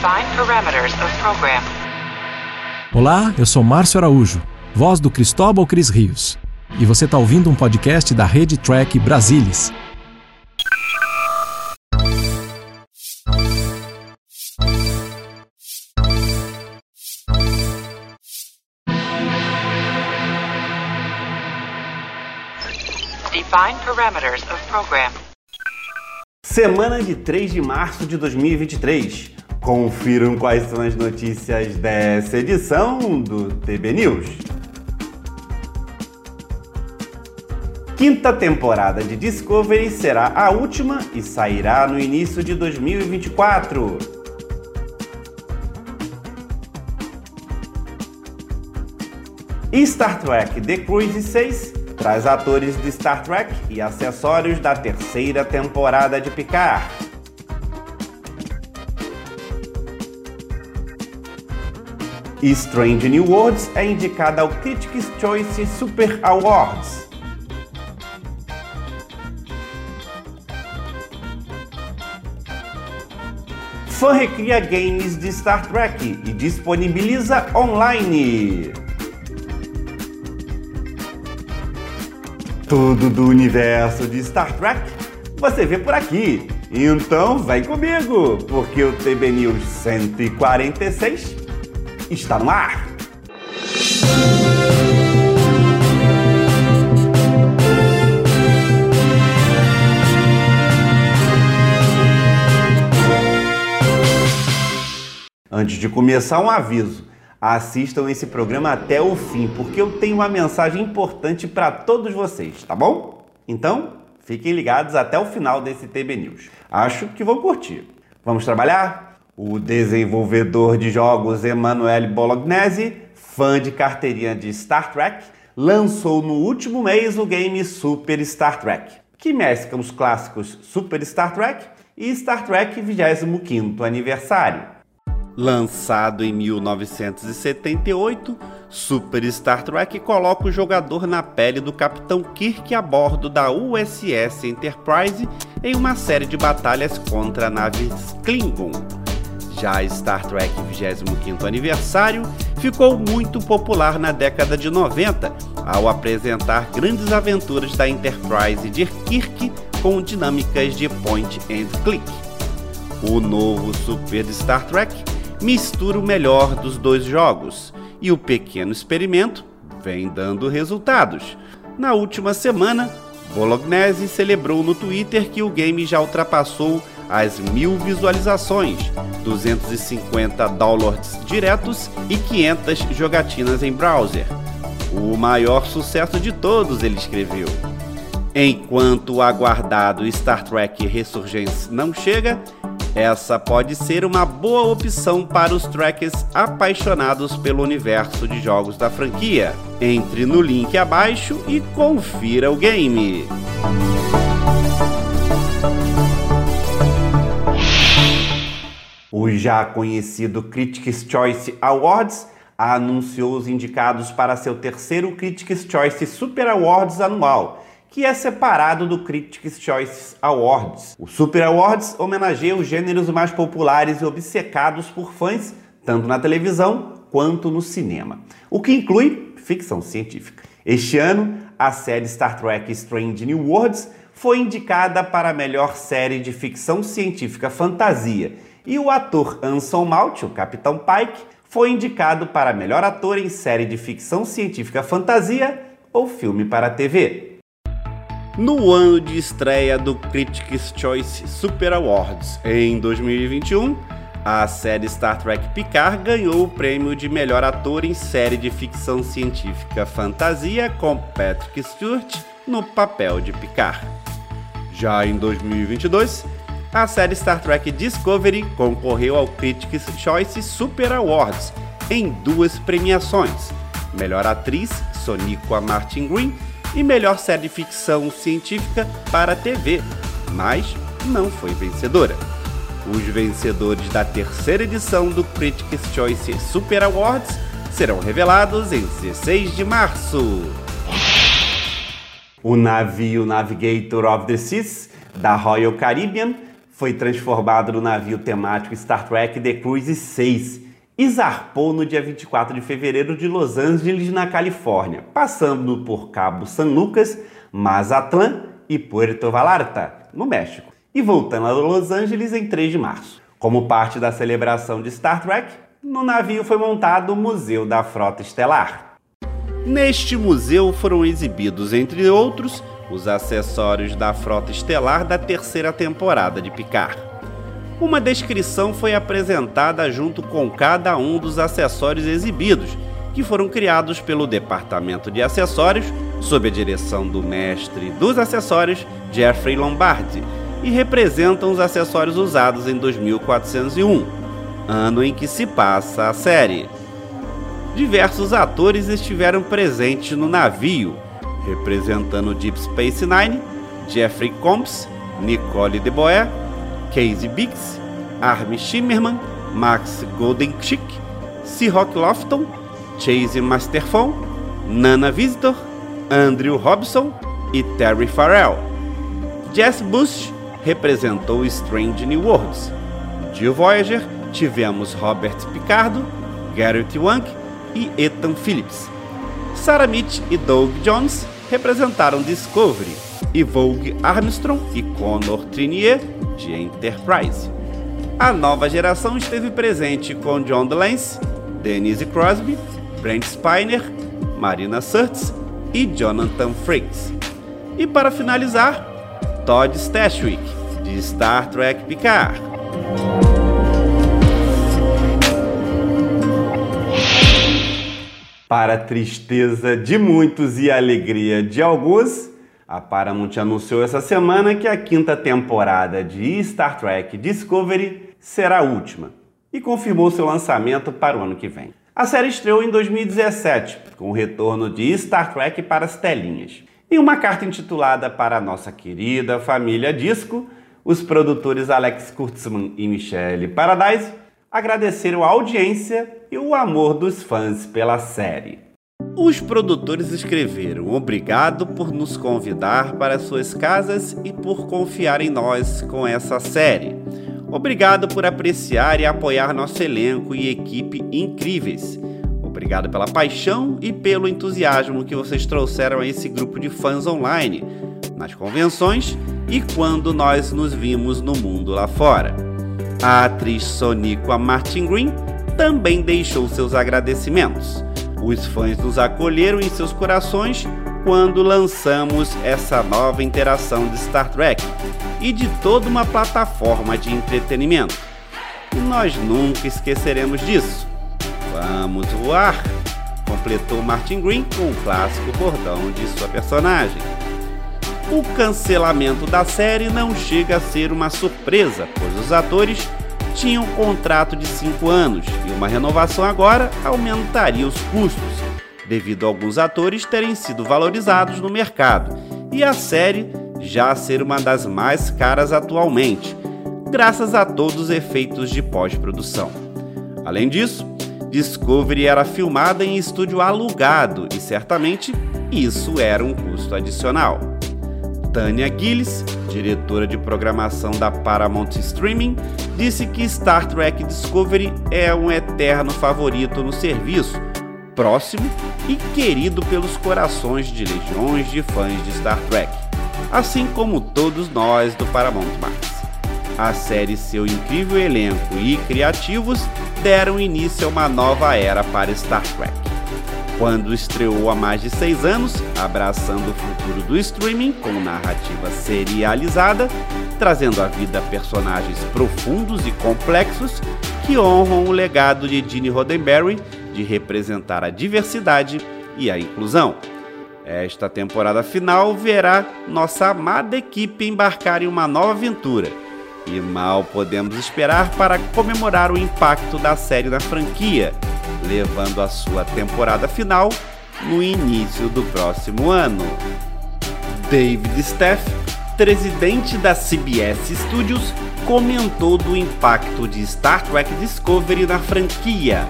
Define parameters of program. Olá, eu sou Márcio Araújo, voz do Cristóbal Cris Rios. E você está ouvindo um podcast da Rede Track Brasilis. Define parameters of program. Semana de 3 de março de 2023. Confiram quais são as notícias dessa edição do TB News. Quinta temporada de Discovery será a última e sairá no início de 2024. E Star Trek The Cruise 6 traz atores de Star Trek e acessórios da terceira temporada de Picard. Strange New Worlds é indicada ao Critics' Choice Super Awards. Fã recria games de Star Trek e disponibiliza online. Tudo do universo de Star Trek você vê por aqui. Então vem comigo, porque o TB News 146 está no ar. Antes de começar, um aviso. Assistam esse programa até o fim, porque eu tenho uma mensagem importante para todos vocês, tá bom? Então, fiquem ligados até o final desse TB News. Acho que vão curtir. Vamos trabalhar? O desenvolvedor de jogos Emanuele Bolognese, fã de carteirinha de Star Trek, lançou no último mês o game Super Star Trek, que mescla os clássicos Super Star Trek e Star Trek 25º aniversário. Lançado em 1978, Super Star Trek coloca o jogador na pele do Capitão Kirk a bordo da USS Enterprise em uma série de batalhas contra naves Klingon. Já Star Trek 25º aniversário ficou muito popular na década de 90 ao apresentar grandes aventuras da Enterprise de Kirk com dinâmicas de point and click. O novo Super Star Trek mistura o melhor dos dois jogos e o pequeno experimento vem dando resultados. Na última semana, Bolognese celebrou no Twitter que o game já ultrapassou as mil visualizações, 250 downloads diretos e 500 jogatinas em browser. O maior sucesso de todos, ele escreveu. Enquanto o aguardado Star Trek Resurgence não chega, essa pode ser uma boa opção para os trackers apaixonados pelo universo de jogos da franquia. Entre no link abaixo e confira o game. O já conhecido Critics' Choice Awards anunciou os indicados para seu terceiro Critics' Choice Super Awards anual que é separado do Critics' Choice Awards. O Super Awards homenageia os gêneros mais populares e obcecados por fãs, tanto na televisão quanto no cinema, o que inclui ficção científica. Este ano, a série Star Trek Strange New Worlds foi indicada para a melhor série de ficção científica fantasia, e o ator Anson Mount, o Capitão Pike, foi indicado para melhor ator em série de ficção científica fantasia ou filme para TV no ano de estreia do Critics' Choice Super Awards em 2021, a série Star Trek Picard ganhou o prêmio de melhor ator em série de ficção científica fantasia com Patrick Stewart no papel de Picard. Já em 2022, a série Star Trek Discovery concorreu ao Critics' Choice Super Awards em duas premiações: melhor atriz Sonequa Martin Green e melhor série de ficção científica para TV, mas não foi vencedora. Os vencedores da terceira edição do Critics' Choice Super Awards serão revelados em 16 de março. O navio Navigator of the Seas da Royal Caribbean foi transformado no navio temático Star Trek The Cruise 6 e zarpou no dia 24 de fevereiro de Los Angeles, na Califórnia, passando por Cabo San Lucas, Mazatlán e Puerto Vallarta, no México, e voltando a Los Angeles em 3 de março. Como parte da celebração de Star Trek, no navio foi montado o Museu da Frota Estelar. Neste museu foram exibidos, entre outros, os acessórios da Frota Estelar da terceira temporada de Picard. Uma descrição foi apresentada junto com cada um dos acessórios exibidos, que foram criados pelo Departamento de Acessórios, sob a direção do mestre dos acessórios, Jeffrey Lombardi, e representam os acessórios usados em 2401, ano em que se passa a série. Diversos atores estiveram presentes no navio, representando Deep Space Nine, Jeffrey Combs, Nicole de Boer, Casey Biggs, Armin Shimmerman, Max Goldenchick, Seahawk Lofton, Chase Masterphone, Nana Visitor, Andrew Robson e Terry Farrell. Jess Bush representou Strange New Worlds. De Voyager tivemos Robert Picardo, Garrett Wang e Ethan Phillips. Sarah Mitch e Doug Jones representaram Discovery e Vogue Armstrong e Connor Trinier de Enterprise. A nova geração esteve presente com John DeLance, Denise Crosby, Brent Spiner, Marina Surtz e Jonathan Frakes. E para finalizar, Todd Stashwick, de Star Trek Picard. Para tristeza de muitos e alegria de alguns, a Paramount anunciou essa semana que a quinta temporada de Star Trek Discovery será a última e confirmou seu lançamento para o ano que vem. A série estreou em 2017, com o retorno de Star Trek para as telinhas. Em uma carta intitulada para a nossa querida família Disco, os produtores Alex Kurtzman e Michelle Paradise agradeceram a audiência e o amor dos fãs pela série. Os produtores escreveram: Obrigado por nos convidar para suas casas e por confiar em nós com essa série. Obrigado por apreciar e apoiar nosso elenco e equipe incríveis. Obrigado pela paixão e pelo entusiasmo que vocês trouxeram a esse grupo de fãs online, nas convenções e quando nós nos vimos no mundo lá fora. A atriz Soniqua Martin Green também deixou seus agradecimentos. Os fãs nos acolheram em seus corações quando lançamos essa nova interação de Star Trek e de toda uma plataforma de entretenimento. E nós nunca esqueceremos disso. Vamos voar! Completou Martin Green com o clássico bordão de sua personagem. O cancelamento da série não chega a ser uma surpresa, pois os atores tinham um contrato de 5 anos e uma renovação agora aumentaria os custos, devido a alguns atores terem sido valorizados no mercado e a série já ser uma das mais caras atualmente, graças a todos os efeitos de pós-produção. Além disso, Discovery era filmada em estúdio alugado e certamente isso era um custo adicional. Tanya Gillis, diretora de programação da Paramount Streaming, disse que Star Trek Discovery é um eterno favorito no serviço, próximo e querido pelos corações de legiões de fãs de Star Trek, assim como todos nós do Paramount Max. A série seu incrível elenco e criativos deram início a uma nova era para Star Trek quando estreou há mais de seis anos, abraçando o futuro do streaming com narrativa serializada, trazendo à vida personagens profundos e complexos que honram o legado de Gene Roddenberry de representar a diversidade e a inclusão. Esta temporada final verá nossa amada equipe embarcar em uma nova aventura. E mal podemos esperar para comemorar o impacto da série na franquia, levando a sua temporada final no início do próximo ano. David Steff, presidente da CBS Studios, comentou do impacto de Star Trek Discovery na franquia.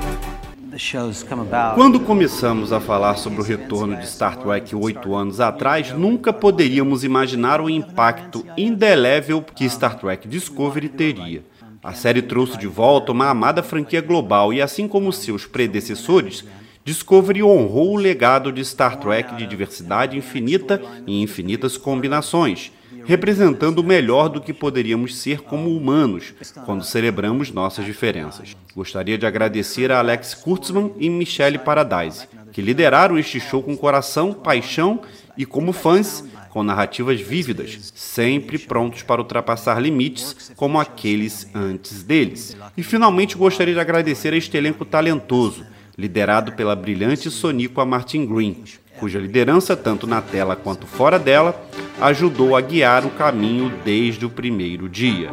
Quando começamos a falar sobre o retorno de Star Trek oito anos atrás, nunca poderíamos imaginar o impacto indelével que Star Trek Discovery teria. A série trouxe de volta uma amada franquia global e, assim como seus predecessores, Discovery honrou o legado de Star Trek de diversidade infinita e infinitas combinações, representando o melhor do que poderíamos ser como humanos quando celebramos nossas diferenças. Gostaria de agradecer a Alex Kurtzman e Michelle Paradise, que lideraram este show com coração, paixão e como fãs com narrativas vívidas, sempre prontos para ultrapassar limites como aqueles antes deles. E finalmente gostaria de agradecer a este elenco talentoso, liderado pela brilhante soníqua Martin Green, cuja liderança, tanto na tela quanto fora dela, ajudou a guiar o caminho desde o primeiro dia.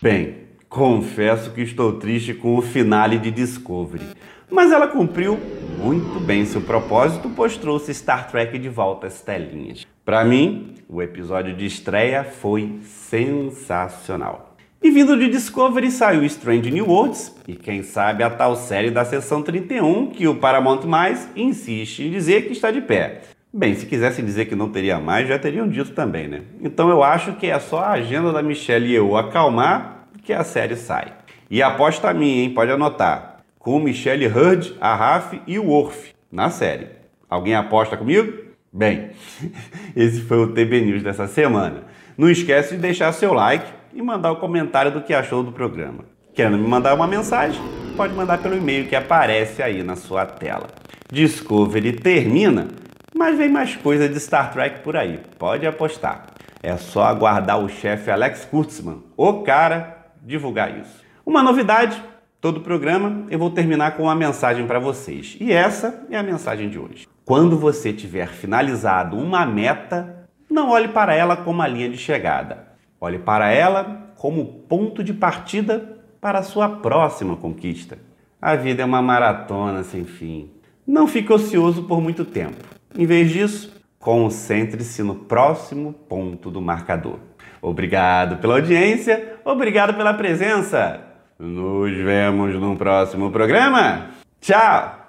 Bem, confesso que estou triste com o finale de Discovery, mas ela cumpriu muito bem seu propósito, pois trouxe Star Trek de volta às telinhas. Para mim, o episódio de estreia foi sensacional. E vindo de Discovery saiu Strange New Worlds e quem sabe a tal série da sessão 31 que o Paramount Mais insiste em dizer que está de pé. Bem, se quisessem dizer que não teria mais, já teriam dito também, né? Então eu acho que é só a agenda da Michelle e eu acalmar que a série sai. E aposta a mim, hein? Pode anotar. Com Michelle Hurd, a Raf e o Worf na série. Alguém aposta comigo? Bem, esse foi o TB News dessa semana. Não esquece de deixar seu like e mandar o comentário do que achou do programa. Querendo me mandar uma mensagem? Pode mandar pelo e-mail que aparece aí na sua tela. Discovery termina, mas vem mais coisa de Star Trek por aí, pode apostar. É só aguardar o chefe Alex Kurtzman, o cara, divulgar isso. Uma novidade todo o programa, eu vou terminar com uma mensagem para vocês. E essa é a mensagem de hoje. Quando você tiver finalizado uma meta, não olhe para ela como a linha de chegada. Olhe para ela como ponto de partida para a sua próxima conquista. A vida é uma maratona sem fim. Não fique ocioso por muito tempo. Em vez disso, concentre-se no próximo ponto do marcador. Obrigado pela audiência, obrigado pela presença. Nos vemos no próximo programa. Tchau!